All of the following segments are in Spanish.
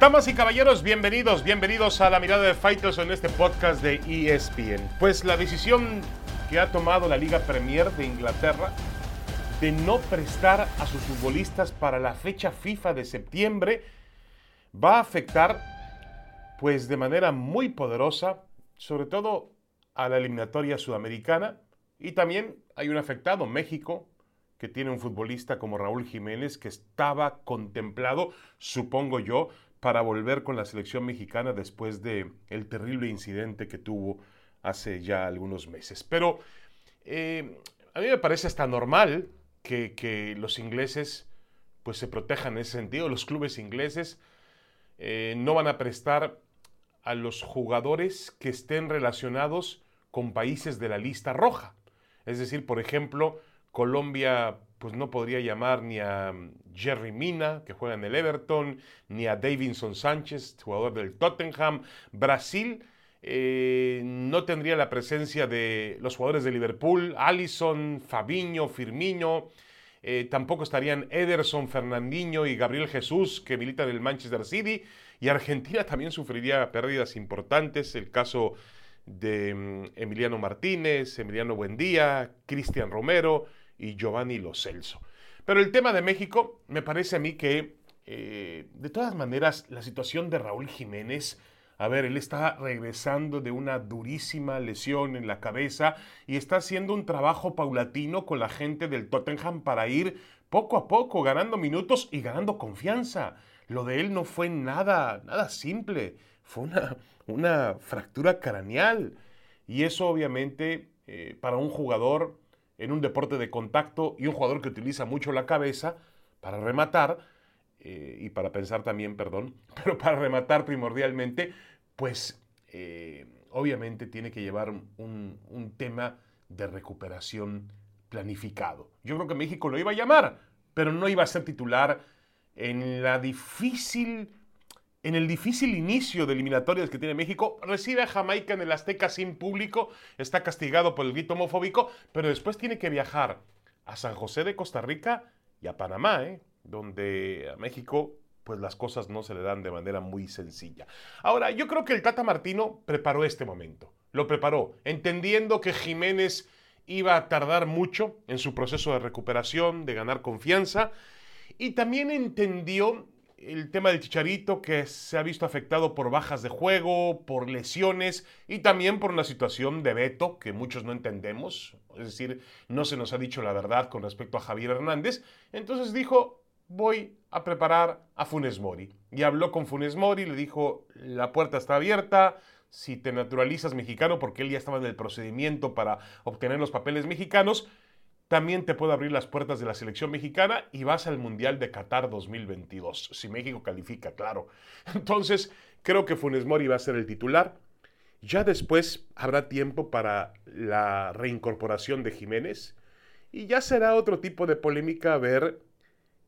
Damas y caballeros, bienvenidos, bienvenidos a la mirada de Fighters en este podcast de ESPN. Pues la decisión que ha tomado la Liga Premier de Inglaterra de no prestar a sus futbolistas para la fecha FIFA de septiembre va a afectar pues de manera muy poderosa, sobre todo a la eliminatoria sudamericana y también hay un afectado, México, que tiene un futbolista como Raúl Jiménez que estaba contemplado, supongo yo, para volver con la selección mexicana después de el terrible incidente que tuvo hace ya algunos meses. Pero eh, a mí me parece hasta normal que, los ingleses pues se protejan en ese sentido. Los clubes ingleses eh, no van a prestar a los jugadores que estén relacionados con países de la lista roja. Es decir, por ejemplo, Colombia pues no podría llamar ni a mm, Jerry Mina, que juega en el Everton, ni a Davinson Sánchez, jugador del Tottenham. Brasil eh, no tendría la presencia de los jugadores de Liverpool, Allison, Fabinho, Firmino. Eh, tampoco estarían Ederson, Fernandinho y Gabriel Jesús, que militan en el Manchester City. Y Argentina también sufriría pérdidas importantes. El caso de mm, Emiliano Martínez, Emiliano Buendía, Cristian Romero y Giovanni Lo Celso. Pero el tema de México, me parece a mí que, eh, de todas maneras, la situación de Raúl Jiménez, a ver, él está regresando de una durísima lesión en la cabeza y está haciendo un trabajo paulatino con la gente del Tottenham para ir poco a poco ganando minutos y ganando confianza. Lo de él no fue nada, nada simple, fue una, una fractura craneal. Y eso obviamente eh, para un jugador en un deporte de contacto y un jugador que utiliza mucho la cabeza para rematar eh, y para pensar también, perdón, pero para rematar primordialmente, pues eh, obviamente tiene que llevar un, un tema de recuperación planificado. Yo creo que México lo iba a llamar, pero no iba a ser titular en la difícil en el difícil inicio de eliminatorias que tiene México, recibe a Jamaica en el Azteca sin público, está castigado por el grito homofóbico, pero después tiene que viajar a San José de Costa Rica y a Panamá, ¿eh? donde a México pues las cosas no se le dan de manera muy sencilla. Ahora, yo creo que el Tata Martino preparó este momento, lo preparó, entendiendo que Jiménez iba a tardar mucho en su proceso de recuperación, de ganar confianza, y también entendió el tema del Chicharito que se ha visto afectado por bajas de juego, por lesiones y también por una situación de veto que muchos no entendemos, es decir, no se nos ha dicho la verdad con respecto a Javier Hernández, entonces dijo, voy a preparar a Funes Mori. Y habló con Funes Mori, le dijo, la puerta está abierta, si te naturalizas mexicano, porque él ya estaba en el procedimiento para obtener los papeles mexicanos, también te puede abrir las puertas de la selección mexicana y vas al Mundial de Qatar 2022, si México califica, claro. Entonces, creo que Funes Mori va a ser el titular. Ya después habrá tiempo para la reincorporación de Jiménez y ya será otro tipo de polémica ver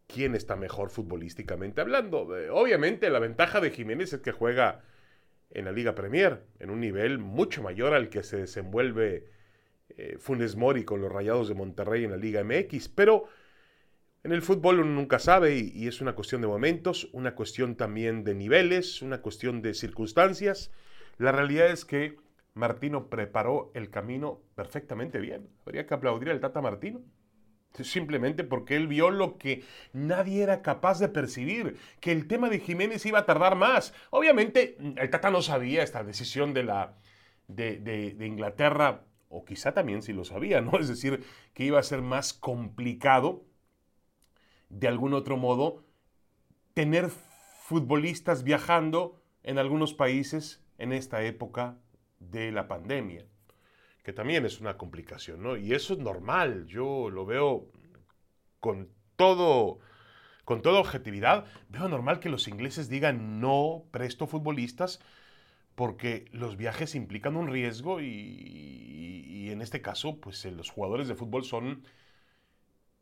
quién está mejor futbolísticamente hablando. Eh, obviamente la ventaja de Jiménez es que juega en la Liga Premier, en un nivel mucho mayor al que se desenvuelve eh, Funes Mori con los Rayados de Monterrey en la Liga MX, pero en el fútbol uno nunca sabe y, es una cuestión de momentos, una cuestión también de niveles, una cuestión de circunstancias. La realidad es que Martino preparó el camino perfectamente bien. Habría que aplaudir al Tata Martino. Simplemente porque él vio lo que nadie era capaz de percibir, que el tema de Jiménez iba a tardar más. Obviamente, el Tata no sabía esta decisión de, la, de, de Inglaterra o quizá también si lo sabía, ¿no? Es decir, que iba a ser más complicado, de algún otro modo, tener futbolistas viajando en algunos países en esta época de la pandemia, que también es una complicación, ¿no? Y eso es normal, yo lo veo con todo, con toda objetividad, veo normal que los ingleses digan no presto futbolistas porque los viajes implican un riesgo y, en este caso, pues los jugadores de fútbol son,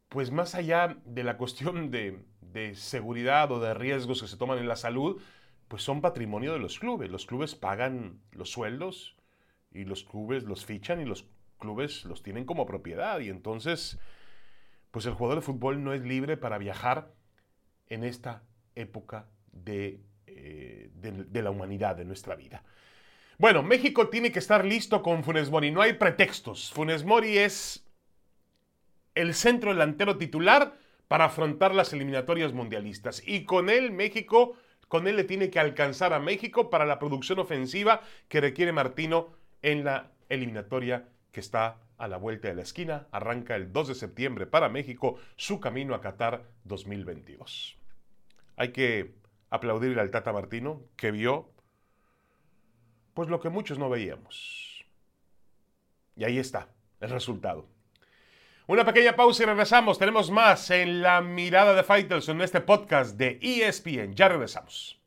pues más allá de la cuestión de, de, seguridad o de riesgos que se toman en la salud, pues son patrimonio de los clubes. Los clubes pagan los sueldos y los clubes los fichan y los clubes los tienen como propiedad. Y entonces, pues el jugador de fútbol no es libre para viajar en esta época de eh, de, la humanidad, de nuestra vida. Bueno, México tiene que estar listo con Funes Mori, no hay pretextos. Funes Mori es el centro delantero titular para afrontar las eliminatorias mundialistas. Y con él México, con él le tiene que alcanzar a México para la producción ofensiva que requiere Martino en la eliminatoria que está a la vuelta de la esquina. Arranca el 2 de septiembre para México su camino a Qatar 2022. Hay que aplaudir al Tata Martino que vio pues lo que muchos no veíamos. Y ahí está el resultado. Una pequeña pausa y regresamos. Tenemos más en la mirada de Fighters en este podcast de ESPN. Ya regresamos.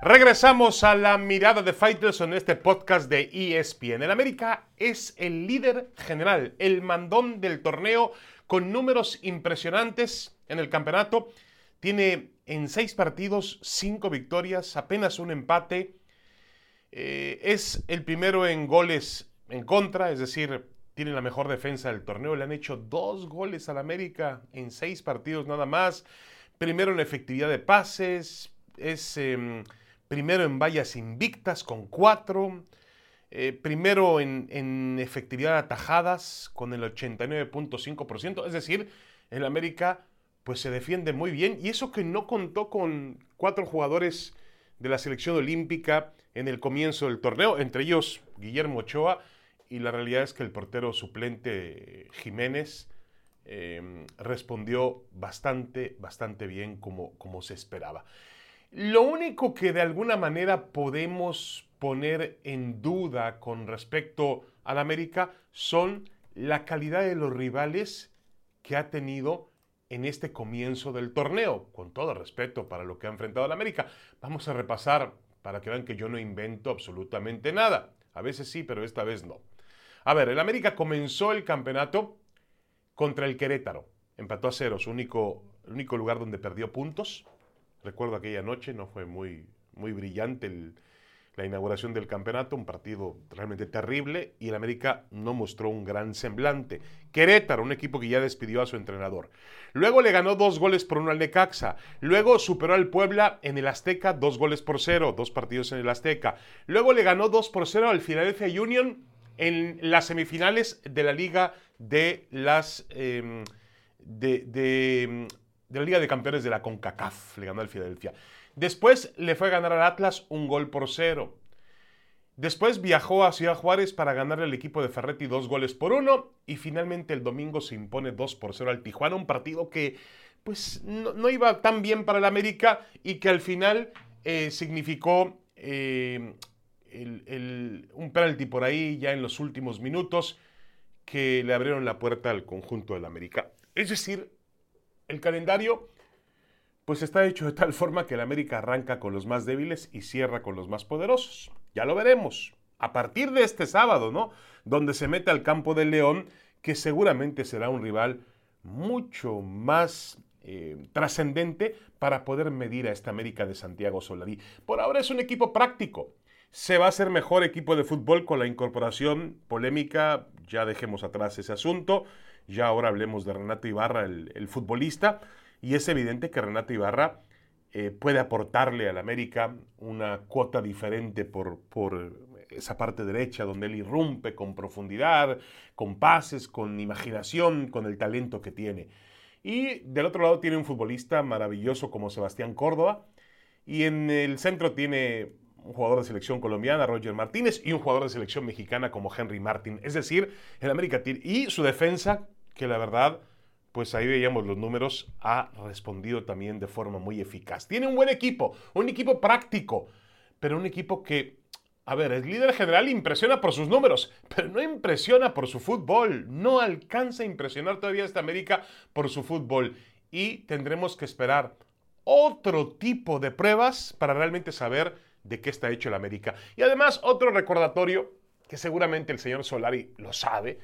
Regresamos a la mirada de Fighters en este podcast de ESPN. El América es el líder general, el mandón del torneo con números impresionantes en el campeonato. Tiene en seis partidos cinco victorias, apenas un empate. Eh, es el primero en goles en contra, es decir, tiene la mejor defensa del torneo. Le han hecho dos goles al América en seis partidos nada más. Primero en efectividad de pases, es em, primero en vallas invictas con cuatro. Eh, primero en, efectividad de atajadas con el 89.5%, es decir, el América pues se defiende muy bien y eso que no contó con cuatro jugadores de la selección olímpica en el comienzo del torneo, entre ellos Guillermo Ochoa y la realidad es que el portero suplente Jiménez eh, respondió bastante, bastante bien como, como se esperaba. Lo único que de alguna manera podemos poner en duda con respecto al América son la calidad de los rivales que ha tenido en este comienzo del torneo, con todo respeto para lo que ha enfrentado al América. Vamos a repasar para que vean que yo no invento absolutamente nada. A veces sí, pero esta vez no. A ver, el América comenzó el campeonato contra el Querétaro. Empató a cero, su único, el único lugar donde perdió puntos. Recuerdo aquella noche, no fue muy, muy brillante la inauguración del campeonato, un partido realmente terrible y el América no mostró un gran semblante. Querétaro, un equipo que ya despidió a su entrenador. Luego le ganó dos goles por uno al Necaxa. Luego superó al Puebla en el Azteca, dos goles por cero, dos partidos en el Azteca. Luego le ganó dos por cero al Philadelphia Union en las semifinales de la Liga de las... Em, de, de la Liga de Campeones de la CONCACAF, le ganó al Philadelphia. Después le fue a ganar al Atlas un gol por cero. Después viajó a Ciudad Juárez para ganarle al equipo de Ferretti dos goles por uno y finalmente el domingo se impone dos por cero al Tijuana, un partido que pues no, iba tan bien para el América y que al final eh, significó eh, un penalti por ahí ya en los últimos minutos que le abrieron la puerta al conjunto del América. Es decir, el calendario pues está hecho de tal forma que el América arranca con los más débiles y cierra con los más poderosos. Ya lo veremos. A partir de este sábado, ¿no? Donde se mete al campo del León, que seguramente será un rival mucho más eh, trascendente para poder medir a esta América de Santiago Solari. Por ahora es un equipo práctico. Se va a hacer mejor equipo de fútbol con la incorporación polémica. Ya dejemos atrás ese asunto. Ya ahora hablemos de Renato Ibarra, el futbolista y es evidente que Renato Ibarra eh, puede aportarle al América una cuota diferente por, por esa parte derecha donde él irrumpe con profundidad, con pases, con imaginación, con el talento que tiene. Y del otro lado tiene un futbolista maravilloso como Sebastián Córdoba. Y en el centro tiene un jugador de selección colombiana, Roger Martínez, y un jugador de selección mexicana como Henry Martin. Es decir, el América tiene... Y su defensa, que la verdad pues ahí veíamos los números, ha respondido también de forma muy eficaz. Tiene un buen equipo, un equipo práctico, pero un equipo que, a ver, el líder general impresiona por sus números, pero no impresiona por su fútbol. No alcanza a impresionar todavía esta América por su fútbol. Y tendremos que esperar otro tipo de pruebas para realmente saber de qué está hecho el América. Y además, otro recordatorio, que seguramente el señor Solari lo sabe,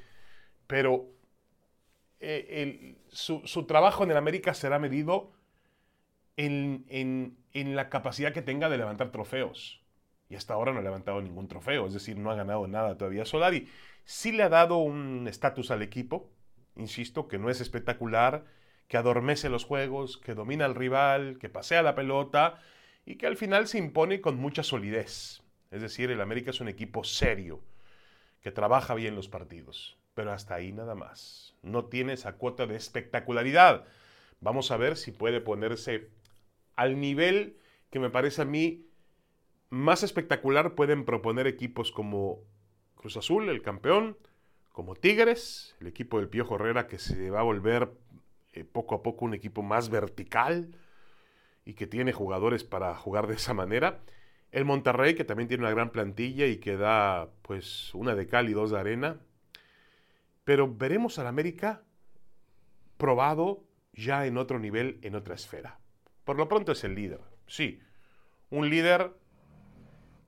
pero eh, su, trabajo en el América será medido en, la capacidad que tenga de levantar trofeos. y hasta ahora no ha levantado ningún trofeo, es decir, no ha ganado nada todavía Solari. Sí le ha dado un estatus al equipo, insisto, que no es espectacular, que adormece los juegos, que domina al rival, que pasea la pelota y que al final se impone con mucha solidez. Es decir, el América es un equipo serio, que trabaja bien los partidos, pero hasta ahí nada más. No tiene esa cuota de espectacularidad. Vamos a ver si puede ponerse al nivel que me parece a mí más espectacular pueden proponer equipos como Cruz Azul, el campeón, como Tigres, el equipo del Pío Herrera que se va a volver eh, poco a poco un equipo más vertical y que tiene jugadores para jugar de esa manera. El Monterrey, que también tiene una gran plantilla y que da pues una de cal y dos de arena. Pero veremos al América probado ya en otro nivel, en otra esfera. Por lo pronto es el líder, sí. Un líder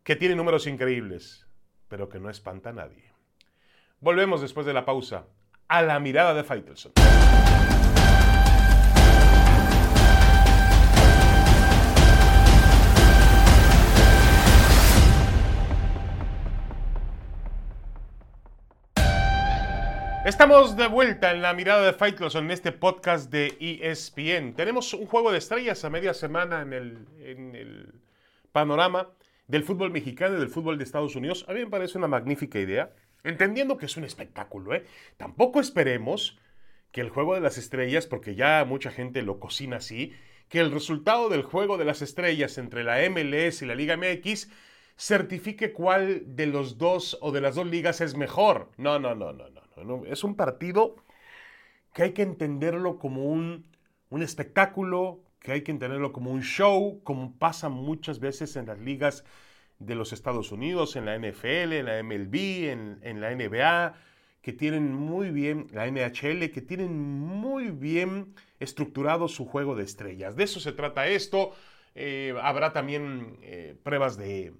que tiene números increíbles, pero que no espanta a nadie. Volvemos después de la pausa a la mirada de Faitelson. Estamos de vuelta en la mirada de Fight en este podcast de ESPN. Tenemos un juego de estrellas a media semana en el, panorama del fútbol mexicano y del fútbol de Estados Unidos. A mí me parece una magnífica idea, entendiendo que es un espectáculo. ¿eh? Tampoco esperemos que el juego de las estrellas, porque ya mucha gente lo cocina así, que el resultado del juego de las estrellas entre la MLS y la Liga MX certifique cuál de los dos o de las dos ligas es mejor. No, no, no, no, no. Es un partido que hay que entenderlo como un, un espectáculo, que hay que entenderlo como un show, como pasa muchas veces en las ligas de los Estados Unidos, en la NFL, en la MLB, en, en la NBA, que tienen muy bien, la NHL, que tienen muy bien estructurado su juego de estrellas. De eso se trata esto. Eh, habrá también eh, pruebas de,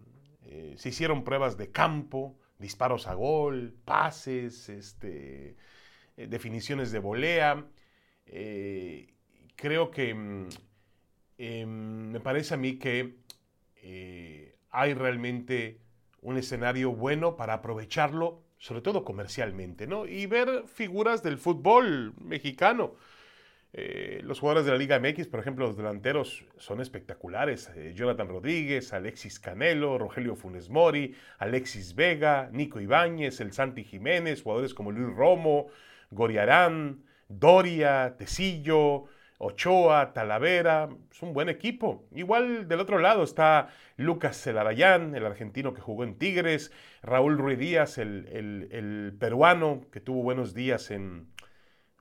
eh, se hicieron pruebas de campo, disparos a gol, pases, este, eh, definiciones de volea. Eh, creo que mm, em, me parece a mí que hay realmente un escenario bueno para aprovecharlo, sobre todo comercialmente, ¿no? Y ver figuras del fútbol mexicano. Eh, los jugadores de la Liga MX, por ejemplo, los delanteros son espectaculares. Eh, Jonathan Rodríguez, Alexis Canelo, Rogelio Funes Mori, Alexis Vega, Nico Ibáñez, el Santi Jiménez, jugadores como Luis Romo, Goriarán, Doria, Tecillo, Ochoa, Talavera, es un buen equipo. Igual del otro lado está Lucas Celarayán, el argentino que jugó en Tigres, Raúl Ruiz Díaz, el peruano que tuvo buenos días en,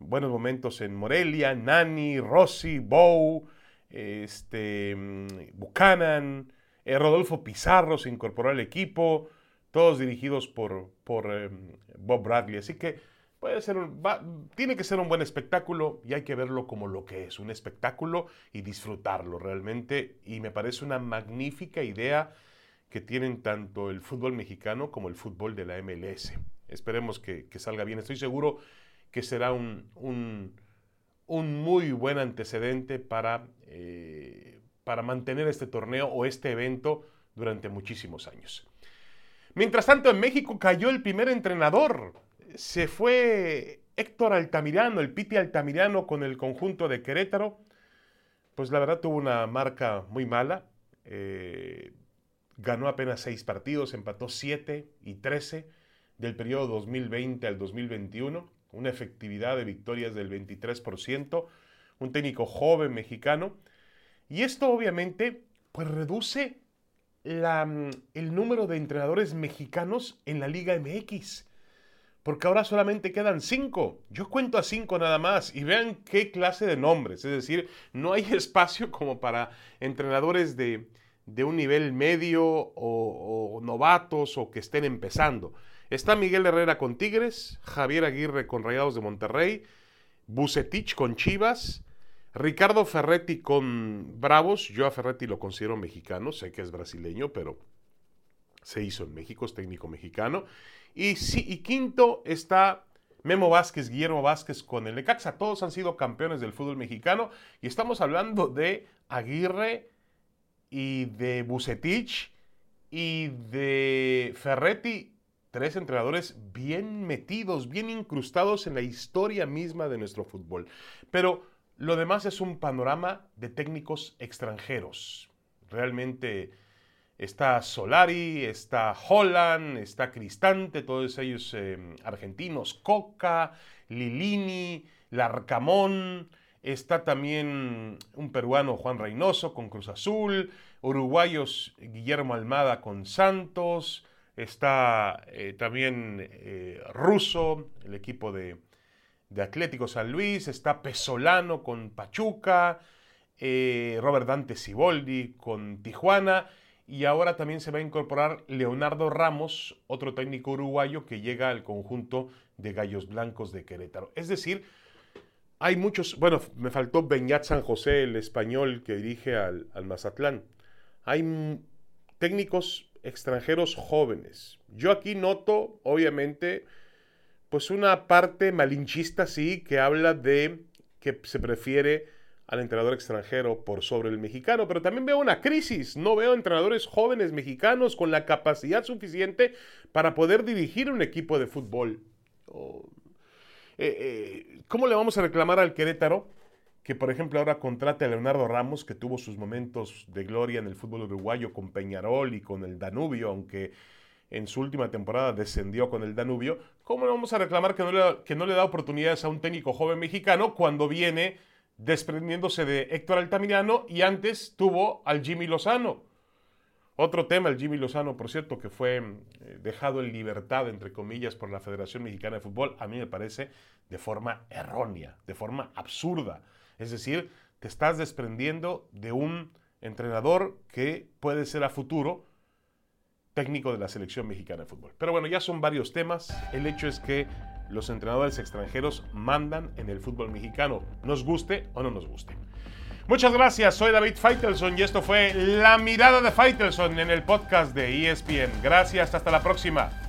buenos momentos en Morelia, Nani, Rossi, Bow, este, mm, Buchanan, eh, Rodolfo Pizarro se incorporó al equipo, todos dirigidos por, por em, Bob Bradley. Así que puede ser tiene que ser un buen espectáculo y hay que verlo como lo que es, un espectáculo y disfrutarlo realmente. Y me parece una magnífica idea que tienen tanto el fútbol mexicano como el fútbol de la MLS. Esperemos que, que salga bien. Estoy seguro que será un, un, muy buen antecedente para, eh, para mantener este torneo o este evento durante muchísimos años. Mientras tanto, en México cayó el primer entrenador. Se fue Héctor Altamirano, el Piti Altamirano con el conjunto de Querétaro. Pues la verdad tuvo una marca muy mala. Eh, ganó apenas seis partidos, empató siete y trece del periodo 2020 al 2021 una efectividad de victorias del 23%, un técnico joven mexicano. Y esto obviamente pues reduce mm, el número de entrenadores mexicanos en la Liga MX. Porque ahora solamente quedan cinco. Yo cuento a cinco nada más y vean qué clase de nombres. Es decir, no hay espacio como para entrenadores de, un nivel medio o novatos o que estén empezando. Está Miguel Herrera con Tigres, Javier Aguirre con Rayados de Monterrey, Bucetich con Chivas, Ricardo Ferretti con Bravos. Yo a Ferretti lo considero mexicano, sé que es brasileño, pero se hizo en México, es técnico mexicano. Y, y quinto está Memo Vázquez, Guillermo Vázquez con el Necaxa. Todos han sido campeones del fútbol mexicano y estamos hablando de Aguirre y de Bucetich y de Ferretti, tres entrenadores bien metidos, bien incrustados en la historia misma de nuestro fútbol. Pero lo demás es un panorama de técnicos extranjeros. Realmente está Solari, está Holland, está Cristante, todos ellos eh, argentinos, Coca, Lilini, Larcamón, está también un peruano Juan Reynoso con Cruz Azul, uruguayos Guillermo Almada con Santos, está eh, también eh, Russo, el equipo de, de Atlético San Luis, está Pesolano con Pachuca, eh, Robert Dante Siboldi con Tijuana y ahora también se va a incorporar Leonardo Ramos, otro técnico uruguayo que llega al conjunto de Gallos Blancos de Querétaro. Es decir, hay muchos, bueno, me faltó Beñat San José, el español que dirige al, al Mazatlán. Hay técnicos extranjeros jóvenes. Yo aquí noto, obviamente, pues una parte malinchista, sí, que habla de que se prefiere al entrenador extranjero por sobre el mexicano, pero también veo una crisis. No veo entrenadores jóvenes mexicanos con la capacidad suficiente para poder dirigir un equipo de fútbol. Eh, eh, ¿Cómo le vamos a reclamar al Querétaro que, por ejemplo, ahora contrate a Leonardo Ramos, que tuvo sus momentos de gloria en el fútbol uruguayo con Peñarol y con el Danubio, aunque en su última temporada descendió con el Danubio, ¿cómo le vamos a reclamar que no le, que no le da oportunidades a un técnico joven mexicano cuando viene desprendiéndose de Héctor Altamirano y antes tuvo al Jimmy Lozano? Otro tema, el Jimmy Lozano, por cierto, que fue eh, dejado en libertad, entre comillas, por la Federación Mexicana de Fútbol, a mí me parece de forma errónea, de forma absurda. Es decir, te estás desprendiendo de un entrenador que puede ser a futuro técnico de la selección mexicana de fútbol. Pero bueno, ya son varios temas. El hecho es que los entrenadores extranjeros mandan en el fútbol mexicano, nos guste o no nos guste. Muchas gracias, soy David Faitelson y esto fue La Mirada de Faitelson en el podcast de ESPN. Gracias, hasta la próxima.